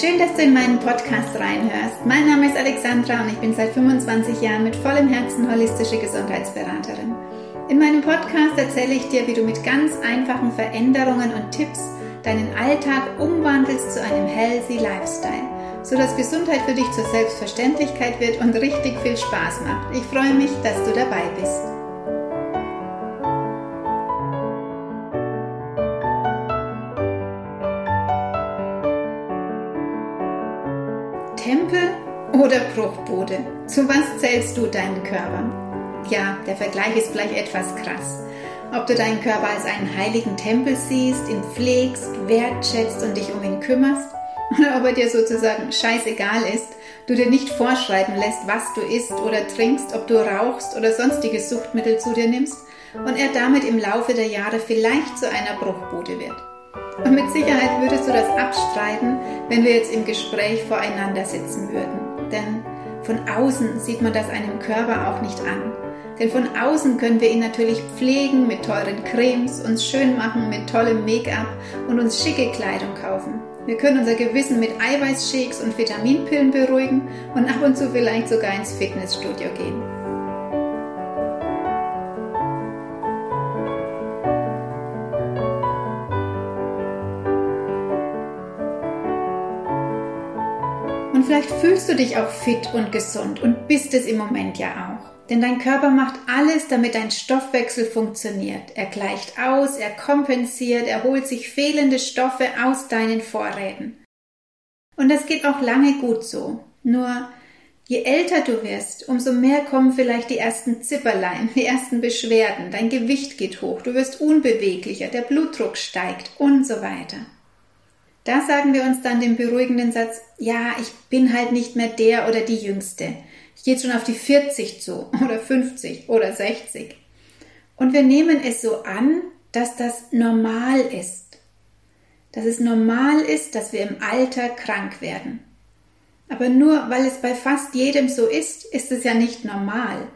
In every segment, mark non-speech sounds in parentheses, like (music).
schön, dass du in meinen Podcast reinhörst. Mein Name ist Alexandra und ich bin seit 25 Jahren mit vollem Herzen holistische Gesundheitsberaterin. In meinem Podcast erzähle ich dir, wie du mit ganz einfachen Veränderungen und Tipps deinen Alltag umwandelst zu einem healthy Lifestyle, sodass Gesundheit für dich zur Selbstverständlichkeit wird und richtig viel Spaß macht. Ich freue mich, dass du dabei bist. Tempel oder Bruchbude? Zu was zählst du deinen Körper? Ja, der Vergleich ist vielleicht etwas krass. Ob du deinen Körper als einen heiligen Tempel siehst, ihn pflegst, wertschätzt und dich um ihn kümmerst, oder ob er dir sozusagen scheißegal ist, du dir nicht vorschreiben lässt, was du isst oder trinkst, ob du rauchst oder sonstige Suchtmittel zu dir nimmst und er damit im Laufe der Jahre vielleicht zu einer Bruchbude wird. Und mit Sicherheit würdest du das abstreiten, wenn wir jetzt im Gespräch voreinander sitzen würden. Denn von außen sieht man das einem Körper auch nicht an. Denn von außen können wir ihn natürlich pflegen mit teuren Cremes, uns schön machen mit tollem Make-up und uns schicke Kleidung kaufen. Wir können unser Gewissen mit Eiweißshakes und Vitaminpillen beruhigen und ab und zu vielleicht sogar ins Fitnessstudio gehen. Und vielleicht fühlst du dich auch fit und gesund und bist es im Moment ja auch. Denn dein Körper macht alles, damit dein Stoffwechsel funktioniert. Er gleicht aus, er kompensiert, er holt sich fehlende Stoffe aus deinen Vorräten. Und das geht auch lange gut so. Nur je älter du wirst, umso mehr kommen vielleicht die ersten Zipperlein, die ersten Beschwerden, dein Gewicht geht hoch, du wirst unbeweglicher, der Blutdruck steigt und so weiter. Da sagen wir uns dann den beruhigenden Satz, ja, ich bin halt nicht mehr der oder die Jüngste. Ich gehe schon auf die 40 zu (laughs) oder 50 oder 60. Und wir nehmen es so an, dass das normal ist. Dass es normal ist, dass wir im Alter krank werden. Aber nur weil es bei fast jedem so ist, ist es ja nicht normal.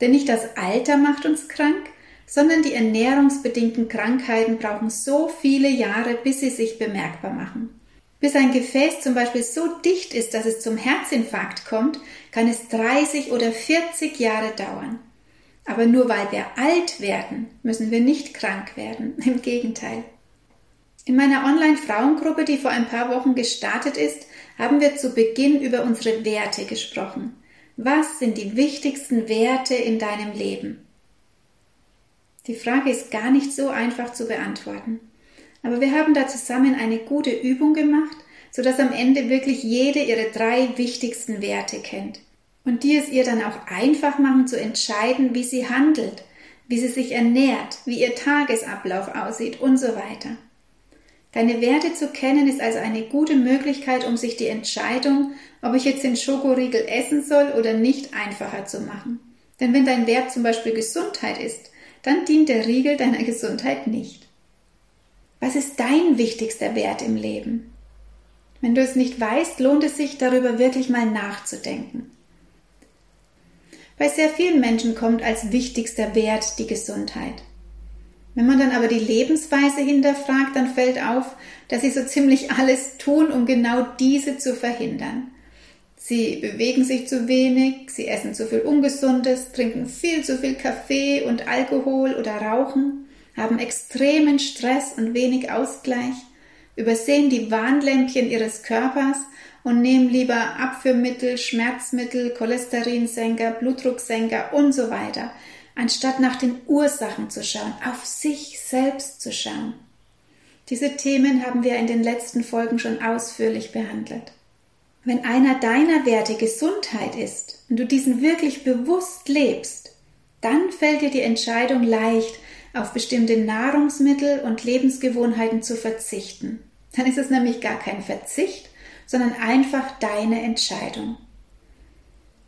Denn nicht das Alter macht uns krank, sondern die ernährungsbedingten Krankheiten brauchen so viele Jahre, bis sie sich bemerkbar machen. Bis ein Gefäß zum Beispiel so dicht ist, dass es zum Herzinfarkt kommt, kann es 30 oder 40 Jahre dauern. Aber nur weil wir alt werden, müssen wir nicht krank werden. (laughs) Im Gegenteil. In meiner Online-Frauengruppe, die vor ein paar Wochen gestartet ist, haben wir zu Beginn über unsere Werte gesprochen. Was sind die wichtigsten Werte in deinem Leben? Die Frage ist gar nicht so einfach zu beantworten. Aber wir haben da zusammen eine gute Übung gemacht, sodass am Ende wirklich jede ihre drei wichtigsten Werte kennt. Und die es ihr dann auch einfach machen zu entscheiden, wie sie handelt, wie sie sich ernährt, wie ihr Tagesablauf aussieht und so weiter. Deine Werte zu kennen ist also eine gute Möglichkeit, um sich die Entscheidung, ob ich jetzt den Schokoriegel essen soll oder nicht, einfacher zu machen. Denn wenn dein Wert zum Beispiel Gesundheit ist, dann dient der Riegel deiner Gesundheit nicht. Was ist dein wichtigster Wert im Leben? Wenn du es nicht weißt, lohnt es sich darüber wirklich mal nachzudenken. Bei sehr vielen Menschen kommt als wichtigster Wert die Gesundheit. Wenn man dann aber die Lebensweise hinterfragt, dann fällt auf, dass sie so ziemlich alles tun, um genau diese zu verhindern. Sie bewegen sich zu wenig, sie essen zu viel Ungesundes, trinken viel zu viel Kaffee und Alkohol oder rauchen, haben extremen Stress und wenig Ausgleich, übersehen die Warnlämpchen ihres Körpers und nehmen lieber Abführmittel, Schmerzmittel, Cholesterinsenker, Blutdrucksenker und so weiter, anstatt nach den Ursachen zu schauen, auf sich selbst zu schauen. Diese Themen haben wir in den letzten Folgen schon ausführlich behandelt. Wenn einer deiner Werte Gesundheit ist und du diesen wirklich bewusst lebst, dann fällt dir die Entscheidung leicht, auf bestimmte Nahrungsmittel und Lebensgewohnheiten zu verzichten. Dann ist es nämlich gar kein Verzicht, sondern einfach deine Entscheidung.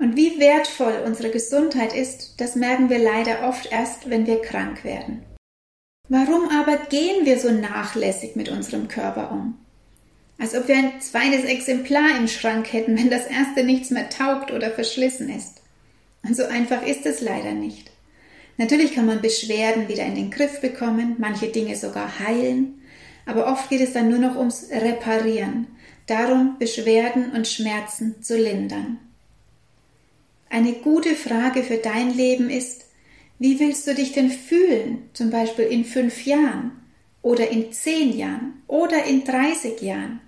Und wie wertvoll unsere Gesundheit ist, das merken wir leider oft erst, wenn wir krank werden. Warum aber gehen wir so nachlässig mit unserem Körper um? Als ob wir ein zweites Exemplar im Schrank hätten, wenn das erste nichts mehr taugt oder verschlissen ist. Und so einfach ist es leider nicht. Natürlich kann man Beschwerden wieder in den Griff bekommen, manche Dinge sogar heilen, aber oft geht es dann nur noch ums Reparieren, darum, Beschwerden und Schmerzen zu lindern. Eine gute Frage für dein Leben ist, wie willst du dich denn fühlen, zum Beispiel in fünf Jahren oder in zehn Jahren oder in 30 Jahren?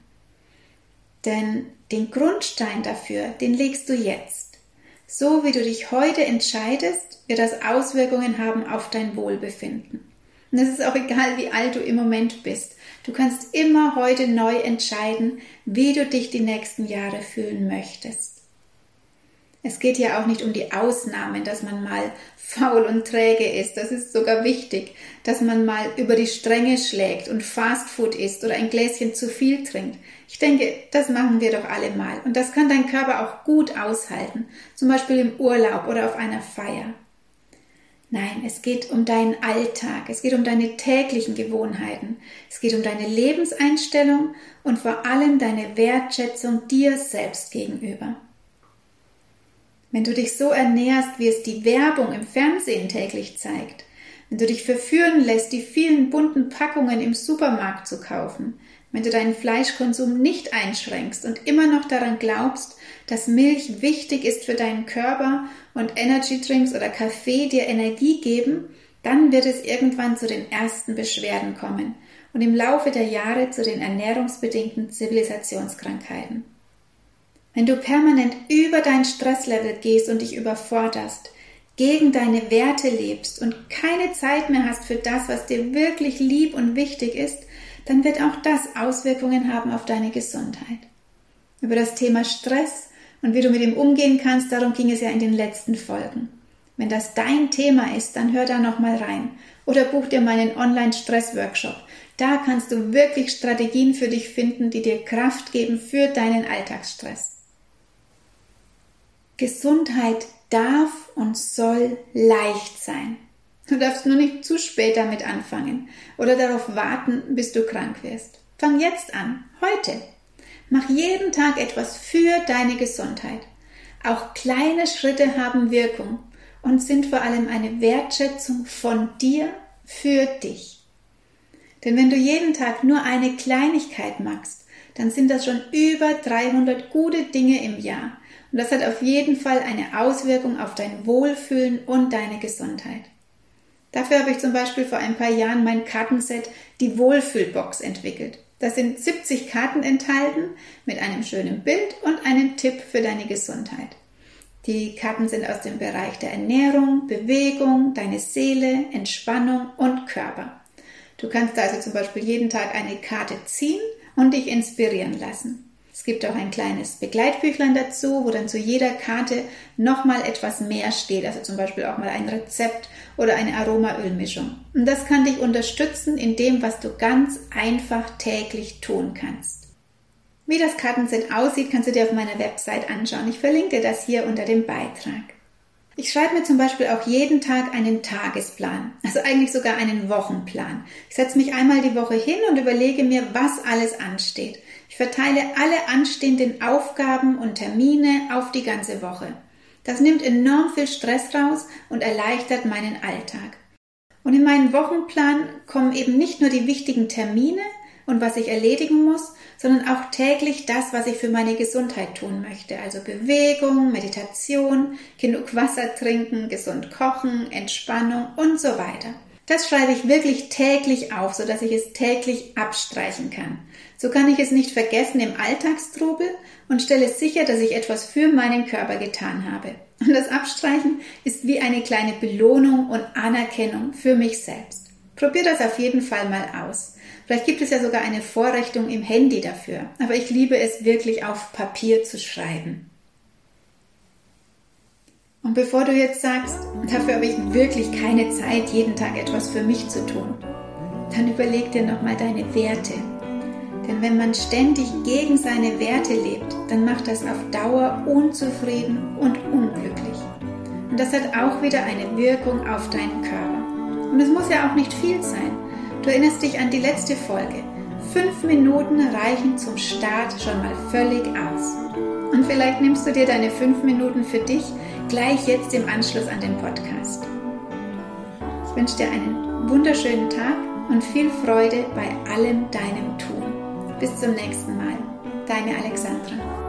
Denn den Grundstein dafür, den legst du jetzt. So wie du dich heute entscheidest, wird das Auswirkungen haben auf dein Wohlbefinden. Und es ist auch egal, wie alt du im Moment bist. Du kannst immer heute neu entscheiden, wie du dich die nächsten Jahre fühlen möchtest. Es geht ja auch nicht um die Ausnahmen, dass man mal faul und träge ist. Das ist sogar wichtig, dass man mal über die Stränge schlägt und Fastfood isst oder ein Gläschen zu viel trinkt. Ich denke, das machen wir doch alle mal. Und das kann dein Körper auch gut aushalten. Zum Beispiel im Urlaub oder auf einer Feier. Nein, es geht um deinen Alltag, es geht um deine täglichen Gewohnheiten, es geht um deine Lebenseinstellung und vor allem deine Wertschätzung dir selbst gegenüber. Wenn du dich so ernährst, wie es die Werbung im Fernsehen täglich zeigt, wenn du dich verführen lässt, die vielen bunten Packungen im Supermarkt zu kaufen, wenn du deinen Fleischkonsum nicht einschränkst und immer noch daran glaubst, dass Milch wichtig ist für deinen Körper und Energy Drinks oder Kaffee dir Energie geben, dann wird es irgendwann zu den ersten Beschwerden kommen und im Laufe der Jahre zu den ernährungsbedingten Zivilisationskrankheiten. Wenn du permanent über dein Stresslevel gehst und dich überforderst, gegen deine Werte lebst und keine Zeit mehr hast für das, was dir wirklich lieb und wichtig ist, dann wird auch das Auswirkungen haben auf deine Gesundheit. Über das Thema Stress und wie du mit ihm umgehen kannst, darum ging es ja in den letzten Folgen. Wenn das dein Thema ist, dann hör da nochmal rein oder buch dir meinen Online-Stress-Workshop. Da kannst du wirklich Strategien für dich finden, die dir Kraft geben für deinen Alltagsstress. Gesundheit darf und soll leicht sein. Du darfst nur nicht zu spät damit anfangen oder darauf warten, bis du krank wirst. Fang jetzt an, heute. Mach jeden Tag etwas für deine Gesundheit. Auch kleine Schritte haben Wirkung und sind vor allem eine Wertschätzung von dir für dich. Denn wenn du jeden Tag nur eine Kleinigkeit machst, dann sind das schon über 300 gute Dinge im Jahr und das hat auf jeden Fall eine Auswirkung auf dein Wohlfühlen und deine Gesundheit. Dafür habe ich zum Beispiel vor ein paar Jahren mein Kartenset, die Wohlfühlbox, entwickelt. Da sind 70 Karten enthalten mit einem schönen Bild und einem Tipp für deine Gesundheit. Die Karten sind aus dem Bereich der Ernährung, Bewegung, deine Seele, Entspannung und Körper. Du kannst also zum Beispiel jeden Tag eine Karte ziehen und dich inspirieren lassen. Es gibt auch ein kleines Begleitbüchlein dazu, wo dann zu jeder Karte nochmal etwas mehr steht, also zum Beispiel auch mal ein Rezept oder eine Aromaölmischung. Und das kann dich unterstützen in dem, was du ganz einfach täglich tun kannst. Wie das Kartenset aussieht, kannst du dir auf meiner Website anschauen. Ich verlinke das hier unter dem Beitrag. Ich schreibe mir zum Beispiel auch jeden Tag einen Tagesplan, also eigentlich sogar einen Wochenplan. Ich setze mich einmal die Woche hin und überlege mir, was alles ansteht. Ich verteile alle anstehenden Aufgaben und Termine auf die ganze Woche. Das nimmt enorm viel Stress raus und erleichtert meinen Alltag. Und in meinen Wochenplan kommen eben nicht nur die wichtigen Termine und was ich erledigen muss, sondern auch täglich das, was ich für meine Gesundheit tun möchte. Also Bewegung, Meditation, genug Wasser trinken, gesund kochen, Entspannung und so weiter. Das schreibe ich wirklich täglich auf, so dass ich es täglich abstreichen kann. So kann ich es nicht vergessen im Alltagstrubel und stelle sicher, dass ich etwas für meinen Körper getan habe. Und das Abstreichen ist wie eine kleine Belohnung und Anerkennung für mich selbst. Probier das auf jeden Fall mal aus. Vielleicht gibt es ja sogar eine Vorrichtung im Handy dafür, aber ich liebe es wirklich auf Papier zu schreiben. Und bevor du jetzt sagst, dafür habe ich wirklich keine Zeit, jeden Tag etwas für mich zu tun, dann überleg dir nochmal deine Werte. Denn wenn man ständig gegen seine Werte lebt, dann macht das auf Dauer unzufrieden und unglücklich. Und das hat auch wieder eine Wirkung auf deinen Körper. Und es muss ja auch nicht viel sein. Du erinnerst dich an die letzte Folge. Fünf Minuten reichen zum Start schon mal völlig aus. Und vielleicht nimmst du dir deine fünf Minuten für dich gleich jetzt im Anschluss an den Podcast. Ich wünsche dir einen wunderschönen Tag und viel Freude bei allem deinem Tun. Bis zum nächsten Mal. deine Alexandra.